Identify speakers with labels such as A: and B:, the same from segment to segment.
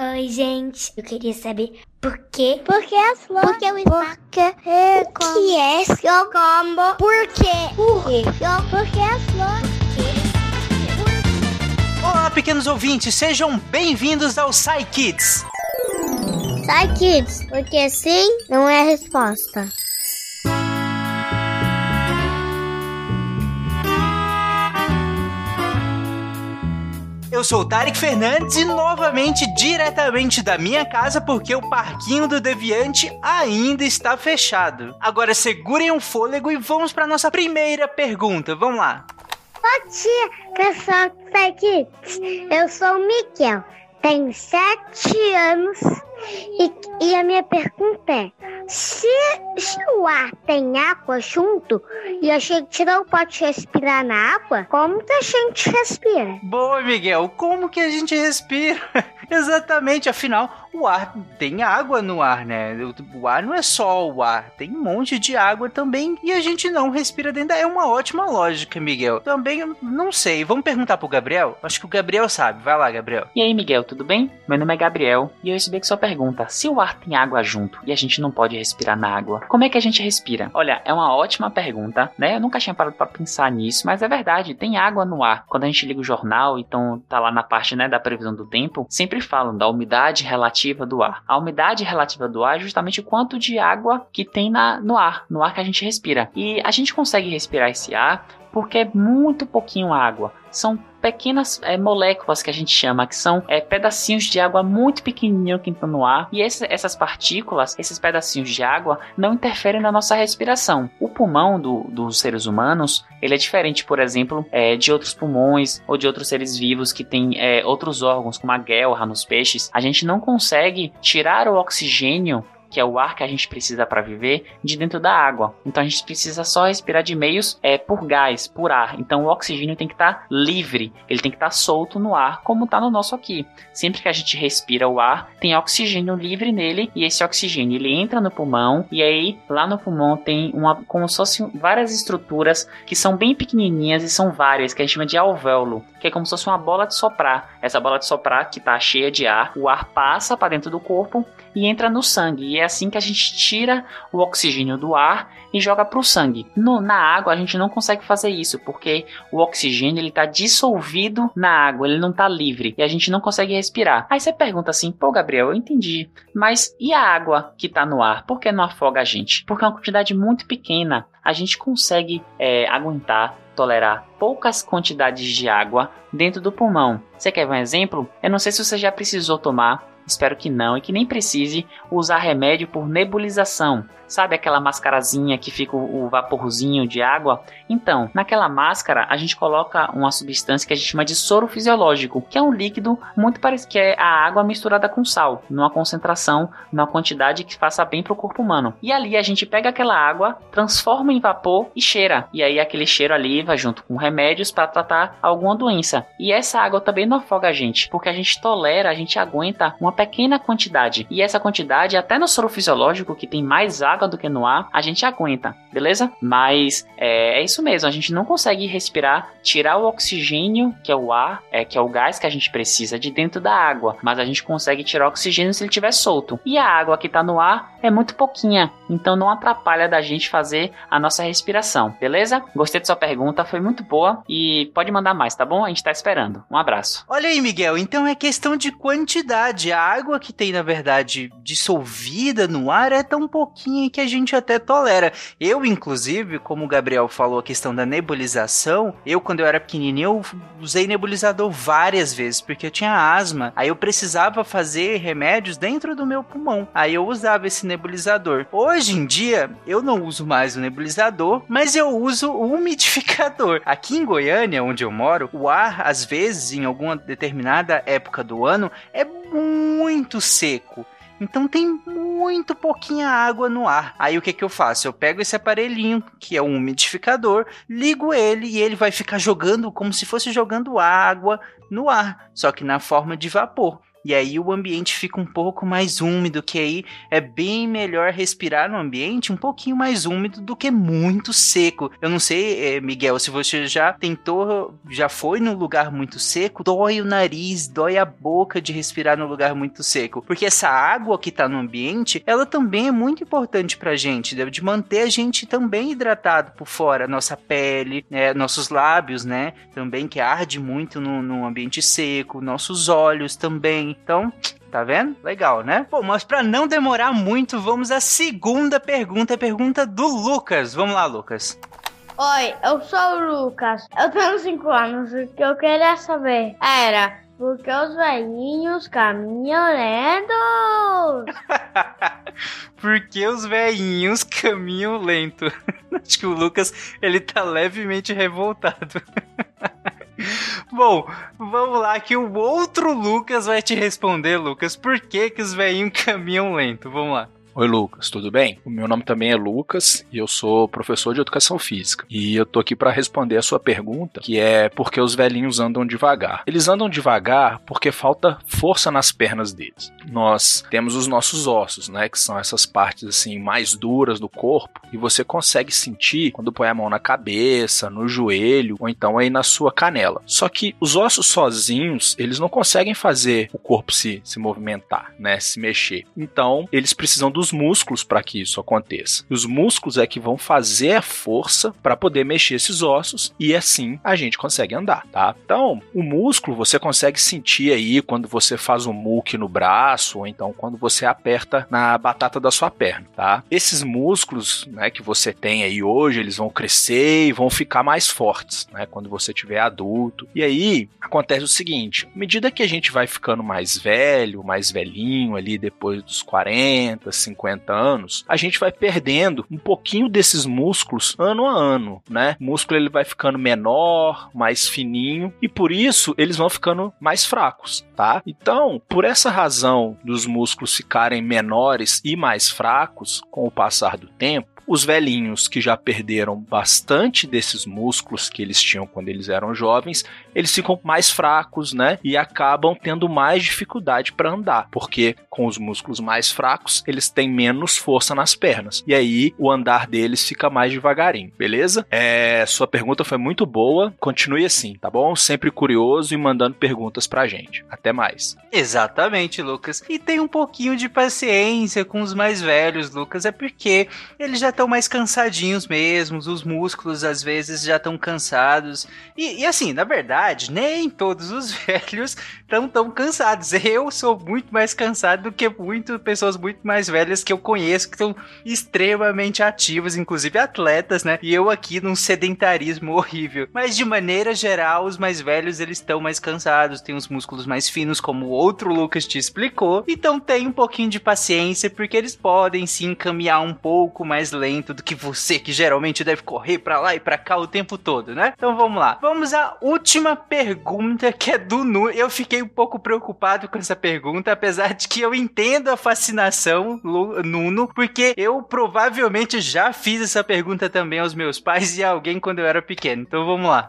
A: Oi, gente. Eu queria saber por quê?
B: Por que as flores?
A: Por que o Porque é o que é seu combo? Por quê?
B: Por quê? Por que as flores?
C: Olá, pequenos ouvintes, sejam bem-vindos ao Psy Kids.
B: Sai, kids, porque sim não é a resposta.
C: Eu sou o Tarek Fernandes e novamente diretamente da minha casa porque o parquinho do Deviante ainda está fechado. Agora segurem um fôlego e vamos para nossa primeira pergunta. Vamos lá.
B: Bom dia, pessoal Sai Kids. Eu sou o Miguel, tenho sete anos e, e a minha pergunta é: se, se o ar tem água junto e a gente não pode respirar na água, como que a gente respira?
C: Boa, Miguel. Como que a gente respira? Exatamente, afinal, o ar tem água no ar, né? O, o ar não é só o ar, tem um monte de água também e a gente não respira dentro. É uma ótima lógica, Miguel. Também não sei. Vamos perguntar pro Gabriel? Acho que o Gabriel sabe. Vai lá, Gabriel.
D: E aí, Miguel, tudo bem? Meu nome é Gabriel e eu recebi que sua pergunta: se o ar tem água junto e a gente não pode respirar na água, como é que a gente respira? Olha, é uma ótima pergunta, né? Eu nunca tinha parado para pensar nisso, mas é verdade, tem água no ar. Quando a gente liga o jornal, então tá lá na parte, né, da previsão do tempo, sempre falam da umidade relativa do ar. A umidade relativa do ar é justamente o quanto de água que tem na, no ar, no ar que a gente respira. E a gente consegue respirar esse ar porque é muito pouquinho água. São pequenas é, moléculas que a gente chama, que são é, pedacinhos de água muito pequenininho que estão no ar. E esse, essas partículas, esses pedacinhos de água, não interferem na nossa respiração. O pulmão do, dos seres humanos, ele é diferente, por exemplo, é, de outros pulmões ou de outros seres vivos que têm outros órgãos, como a guelra nos peixes. A gente não consegue tirar o oxigênio que é o ar que a gente precisa para viver, de dentro da água. Então a gente precisa só respirar de meios é, por gás, por ar. Então o oxigênio tem que estar tá livre, ele tem que estar tá solto no ar, como está no nosso aqui. Sempre que a gente respira o ar, tem oxigênio livre nele e esse oxigênio ele entra no pulmão e aí lá no pulmão tem uma como se fossem várias estruturas que são bem pequenininhas e são várias que a gente chama de alvéolo, que é como se fosse uma bola de soprar. Essa bola de soprar que está cheia de ar, o ar passa para dentro do corpo e entra no sangue. E é assim que a gente tira o oxigênio do ar e joga para o sangue. No, na água a gente não consegue fazer isso porque o oxigênio ele está dissolvido na água, ele não está livre e a gente não consegue respirar. Aí você pergunta assim, pô Gabriel, eu entendi, mas e a água que está no ar? Por que não afoga a gente? Porque é uma quantidade muito pequena. A gente consegue é, aguentar tolerar poucas quantidades de água dentro do pulmão. Você quer ver um exemplo? Eu não sei se você já precisou tomar espero que não e que nem precise usar remédio por nebulização. Sabe aquela mascarazinha que fica o vaporzinho de água? Então, naquela máscara a gente coloca uma substância que a gente chama de soro fisiológico, que é um líquido muito parecido que é a água misturada com sal, numa concentração, numa quantidade que faça bem para o corpo humano. E ali a gente pega aquela água, transforma em vapor e cheira. E aí aquele cheiro ali vai junto com remédios para tratar alguma doença. E essa água também não afoga a gente, porque a gente tolera, a gente aguenta uma pequena quantidade. E essa quantidade, até no soro fisiológico, que tem mais água do que no ar, a gente aguenta, beleza? Mas é, é, isso mesmo, a gente não consegue respirar, tirar o oxigênio, que é o ar, é, que é o gás que a gente precisa de dentro da água, mas a gente consegue tirar o oxigênio se ele estiver solto. E a água que está no ar é muito pouquinha, então não atrapalha da gente fazer a nossa respiração, beleza? Gostei da sua pergunta, foi muito boa e pode mandar mais, tá bom? A gente tá esperando. Um abraço.
C: Olha aí, Miguel, então é questão de quantidade. A água que tem, na verdade, dissolvida no ar é tão pouquinha que a gente até tolera. Eu, inclusive, como o Gabriel falou a questão da nebulização, eu, quando eu era pequenininho, eu usei nebulizador várias vezes, porque eu tinha asma. Aí eu precisava fazer remédios dentro do meu pulmão. Aí eu usava esse nebulizador. Hoje em dia, eu não uso mais o nebulizador, mas eu uso o umidificador. Aqui em Goiânia, onde eu moro, o ar, às vezes, em alguma determinada época do ano, é muito seco. Então tem muito pouquinha água no ar. Aí o que, que eu faço? Eu pego esse aparelhinho, que é um umidificador, ligo ele e ele vai ficar jogando como se fosse jogando água no ar, só que na forma de vapor. E aí o ambiente fica um pouco mais úmido, que aí é bem melhor respirar no ambiente um pouquinho mais úmido do que muito seco. Eu não sei, eh, Miguel, se você já tentou, já foi num lugar muito seco, dói o nariz, dói a boca de respirar num lugar muito seco, porque essa água que tá no ambiente, ela também é muito importante pra gente, de manter a gente também hidratado por fora, nossa pele, né, nossos lábios, né, também que arde muito no, no ambiente seco, nossos olhos também. Então, Tá vendo? Legal, né? Bom, mas para não demorar muito, vamos à segunda pergunta, a pergunta do Lucas. Vamos lá, Lucas.
A: Oi, eu sou o Lucas. Eu tenho 5 anos. O que eu queria saber era por que os velhinhos caminham lentos?
C: Porque os velhinhos caminham lento. Acho que o Lucas, ele tá levemente revoltado. Bom, vamos lá que o outro Lucas vai te responder, Lucas. Por que que os velhinhos caminham lento? Vamos lá.
E: Oi, Lucas, tudo bem? O meu nome também é Lucas e eu sou professor de educação física. E eu tô aqui para responder a sua pergunta, que é por que os velhinhos andam devagar. Eles andam devagar porque falta força nas pernas deles. Nós temos os nossos ossos, né, que são essas partes assim mais duras do corpo, e você consegue sentir quando põe a mão na cabeça, no joelho ou então aí na sua canela. Só que os ossos sozinhos, eles não conseguem fazer o corpo se, se movimentar, né, se mexer. Então, eles precisam dos músculos para que isso aconteça. Os músculos é que vão fazer a força para poder mexer esses ossos e assim a gente consegue andar, tá? Então, o músculo você consegue sentir aí quando você faz um muque no braço ou então quando você aperta na batata da sua perna, tá? Esses músculos, né, que você tem aí hoje, eles vão crescer e vão ficar mais fortes, né, quando você tiver adulto. E aí acontece o seguinte, à medida que a gente vai ficando mais velho, mais velhinho ali depois dos 40, 50 anos, a gente vai perdendo um pouquinho desses músculos ano a ano, né? O músculo ele vai ficando menor, mais fininho e por isso eles vão ficando mais fracos, tá? Então, por essa razão dos músculos ficarem menores e mais fracos com o passar do tempo, os velhinhos que já perderam bastante desses músculos que eles tinham quando eles eram jovens, eles ficam mais fracos, né? E acabam tendo mais dificuldade para andar, porque com os músculos mais fracos, eles têm menos força nas pernas. E aí o andar deles fica mais devagarinho, beleza? É, sua pergunta foi muito boa. Continue assim, tá bom? Sempre curioso e mandando perguntas pra gente. Até mais.
C: Exatamente, Lucas. E tem um pouquinho de paciência com os mais velhos, Lucas, é porque eles já estão mais cansadinhos mesmo, os músculos às vezes já estão cansados. E, e, assim, na verdade, nem todos os velhos estão tão cansados. Eu sou muito mais cansado do que muitas pessoas muito mais velhas que eu conheço, que estão extremamente ativas, inclusive atletas, né? E eu aqui num sedentarismo horrível. Mas de maneira geral, os mais velhos eles estão mais cansados, têm os músculos mais finos, como o outro Lucas te explicou. Então tem um pouquinho de paciência, porque eles podem sim caminhar um pouco mais lento lento do que você, que geralmente deve correr para lá e para cá o tempo todo, né? Então vamos lá. Vamos à última pergunta que é do Nuno. Eu fiquei um pouco preocupado com essa pergunta, apesar de que eu entendo a fascinação, Nuno, porque eu provavelmente já fiz essa pergunta também aos meus pais e a alguém quando eu era pequeno. Então vamos lá.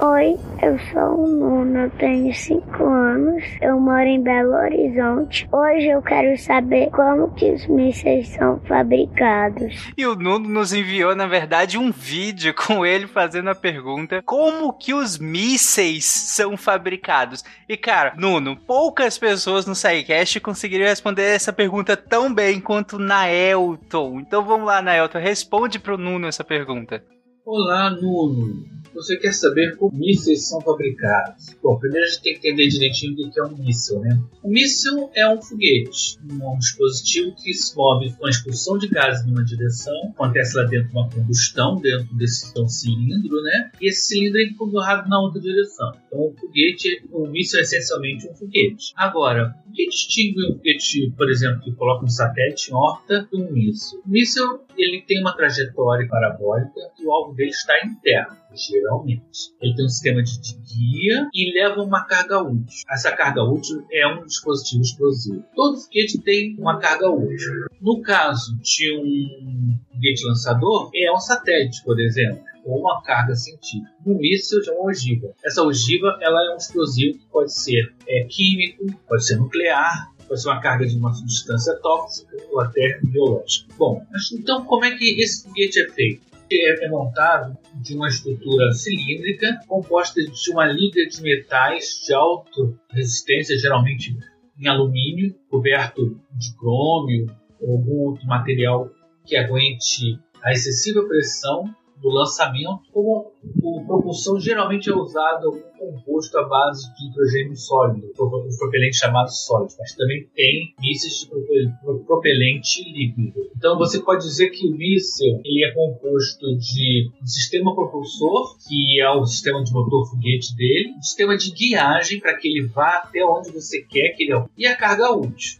B: Oi, eu sou o Nuno, eu tenho 5 anos, eu moro em Belo Horizonte. Hoje eu quero saber como que os mísseis são fabricados.
C: E o Nuno nos enviou, na verdade, um vídeo com ele fazendo a pergunta como que os mísseis são fabricados. E cara, Nuno, poucas pessoas no SciCast conseguiriam responder essa pergunta tão bem quanto Naelton. Então vamos lá, Naelton, responde pro Nuno essa pergunta.
F: Olá, Nuno. Você quer saber como mísseis são fabricados? Bom, primeiro a gente tem que entender direitinho o que é um míssil, né? Um míssil é um foguete, um dispositivo que se move com a expulsão de gases numa direção, acontece lá dentro uma combustão, dentro desse um cilindro, né? E esse cilindro é empurrado na outra direção. Então, o foguete, o míssil é essencialmente um foguete. Agora, o que distingue um foguete, por exemplo, que coloca um satélite em órbita de um míssil? O míssil ele tem uma trajetória parabólica e o alvo dele está em terra geralmente. Ele tem um sistema de, de guia e leva uma carga útil. Essa carga útil é um dispositivo explosivo. Todo foguete tem uma carga útil. No caso de um foguete lançador, é um satélite, por exemplo ou uma carga científica. Um míssil é uma ogiva. Essa ogiva ela é um explosivo que pode ser é, químico, pode ser nuclear, pode ser uma carga de uma substância tóxica ou até biológica. Bom, então como é que esse foguete é feito? É, é montado de uma estrutura cilíndrica composta de uma liga de metais de alta resistência, geralmente em alumínio, coberto de crômio ou algum outro material que aguente a excessiva pressão do lançamento, como a propulsão geralmente é usada um composto à base de hidrogênio sólido, o propelente chamado sólido, mas também tem mísseis de propelente líquido. Então você pode dizer que o míssil ele é composto de um sistema propulsor, que é o sistema de motor foguete dele, um sistema de guiagem para que ele vá até onde você quer que ele e a carga útil.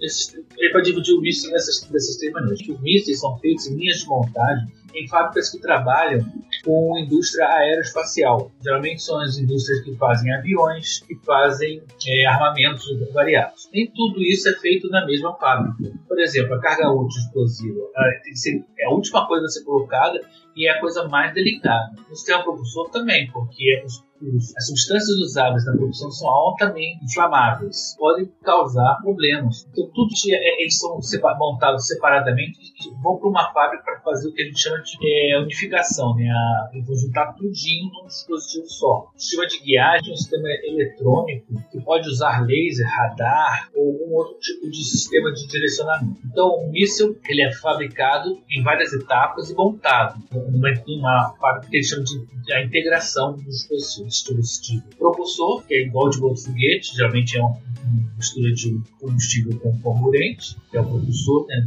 F: Ele pode dividir o míssil nessas, dessas três maneiras. Os mísseis são feitos em linhas de montagem em fábricas que trabalham com indústria aeroespacial. Geralmente são as indústrias que fazem aviões, que fazem é, armamentos variados. Nem tudo isso é feito na mesma fábrica. Por exemplo, a carga útil explosiva ser, é a última coisa a ser colocada e é a coisa mais delicada. O sistema propulsor também, porque os as substâncias usadas na produção são altamente inflamáveis, podem causar problemas. Então, tudo é, eles são montados separadamente e vão para uma fábrica para fazer o que a gente chama de é, unificação. Né? A, eles vão juntar tudinho num dispositivo só. O sistema de guiagem é um sistema eletrônico que pode usar laser, radar ou algum outro tipo de sistema de direcionamento. Então, o míssil ele é fabricado em várias etapas e montado numa, numa fábrica que eles chamam de, a integração dos dispositivos dispositivo propulsor, que é igual de outro foguete, geralmente é uma mistura de combustível com comburente, que é o propulsor, né,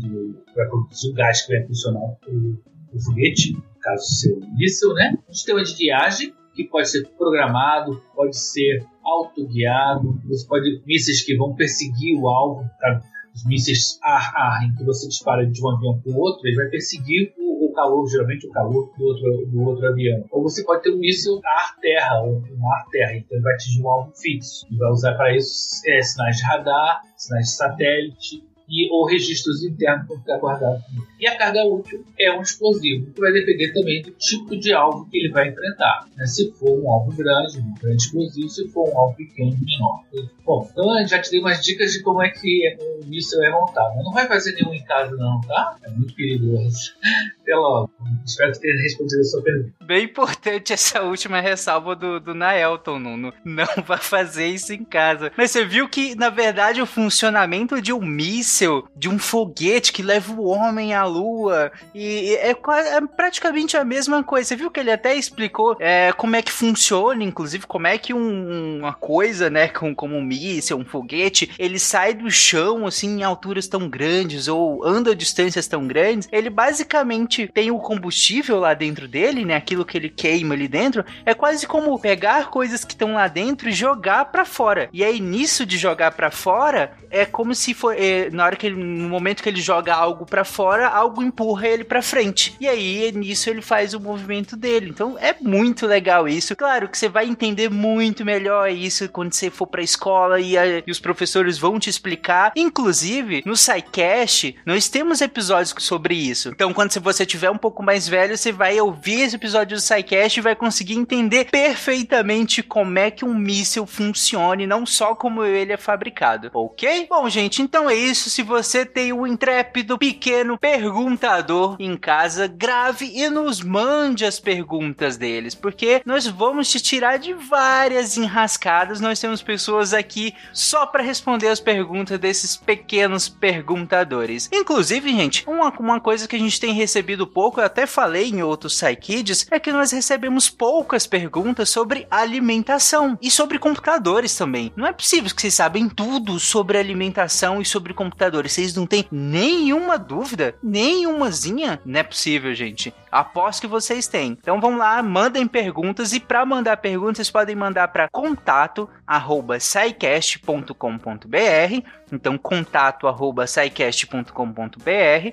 F: para produzir o gás que vai funcionar o, o foguete, caso seu míssil, né? Um sistema de guiagem, que pode ser programado, pode ser autoguiado, você pode mísseis que vão perseguir o alvo, tá? os mísseis ar-ar em que você dispara de um avião para o outro, ele vai perseguir o, calor, geralmente o calor do outro, do outro avião. Ou você pode ter um míssil ar-terra, um ar-terra, então ele vai atingir um alvo fixo. E vai usar para isso é, sinais de radar, sinais de satélite, e, ou registros internos para ficar guardado. E a carga útil é um explosivo, que vai depender também do tipo de alvo que ele vai enfrentar. Né? Se for um alvo grande, um grande explosivo, se for um alvo pequeno, menor. Bom, então já te dei umas dicas de como é que um míssil é montado. Não vai fazer nenhum em casa não, tá? É muito perigoso. Até logo. Espero ter respondido a sua pergunta.
C: Bem importante essa última ressalva do, do Naelton, Nuno. Não vai fazer isso em casa. Mas você viu que, na verdade, o funcionamento de um míssil, de um foguete que leva o homem à lua, e é, é praticamente a mesma coisa. Você viu que ele até explicou é, como é que funciona, inclusive, como é que um, uma coisa, né, com, como um míssil, um foguete, ele sai do chão, assim, em alturas tão grandes, ou anda distâncias tão grandes. Ele basicamente tem o combustível lá dentro dele, né? Aquilo que ele queima ali dentro, é quase como pegar coisas que estão lá dentro e jogar para fora. E aí nisso de jogar para fora, é como se for é, na hora que ele, no momento que ele joga algo para fora, algo empurra ele para frente. E aí nisso ele faz o movimento dele. Então é muito legal isso. Claro que você vai entender muito melhor isso quando você for para escola e, a, e os professores vão te explicar. Inclusive, no SciCast, nós temos episódios sobre isso. Então, quando você tiver um pouco mais velho, você vai ouvir esse episódio do SciCast e vai conseguir entender perfeitamente como é que um míssil funciona e não só como ele é fabricado, ok? Bom, gente, então é isso. Se você tem um intrépido pequeno perguntador em casa, grave e nos mande as perguntas deles, porque nós vamos te tirar de várias enrascadas. Nós temos pessoas aqui só para responder as perguntas desses pequenos perguntadores. Inclusive, gente, uma, uma coisa que a gente tem recebido pouco, eu até falei em outros Psykids, é que nós recebemos poucas perguntas sobre alimentação e sobre computadores também. Não é possível que vocês sabem tudo sobre alimentação e sobre computadores. Vocês não têm nenhuma dúvida, nenhumazinha? Não é possível, gente. Aposto que vocês têm. Então vamos lá, mandem perguntas e para mandar perguntas vocês podem mandar para contato@saicast.com.br então, contato arroba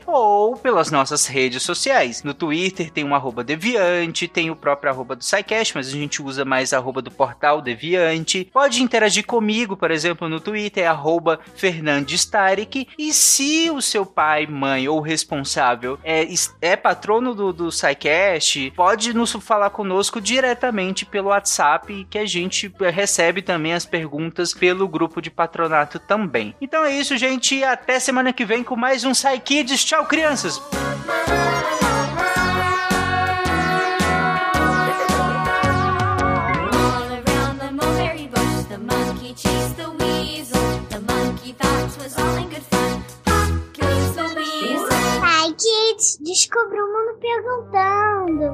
C: ou pelas nossas redes sociais. No Twitter tem um Deviante, tem o próprio arroba do SciCast, mas a gente usa mais arroba do portal Deviante. Pode interagir comigo, por exemplo, no Twitter, é arroba Fernandes Tarek. E se o seu pai, mãe ou responsável é, é patrono do, do, do SciCast, pode nos falar conosco diretamente pelo WhatsApp, que a gente recebe também as perguntas pelo grupo de patronato também. Então é isso, gente. Até semana que vem com mais um SciKids. Tchau, crianças!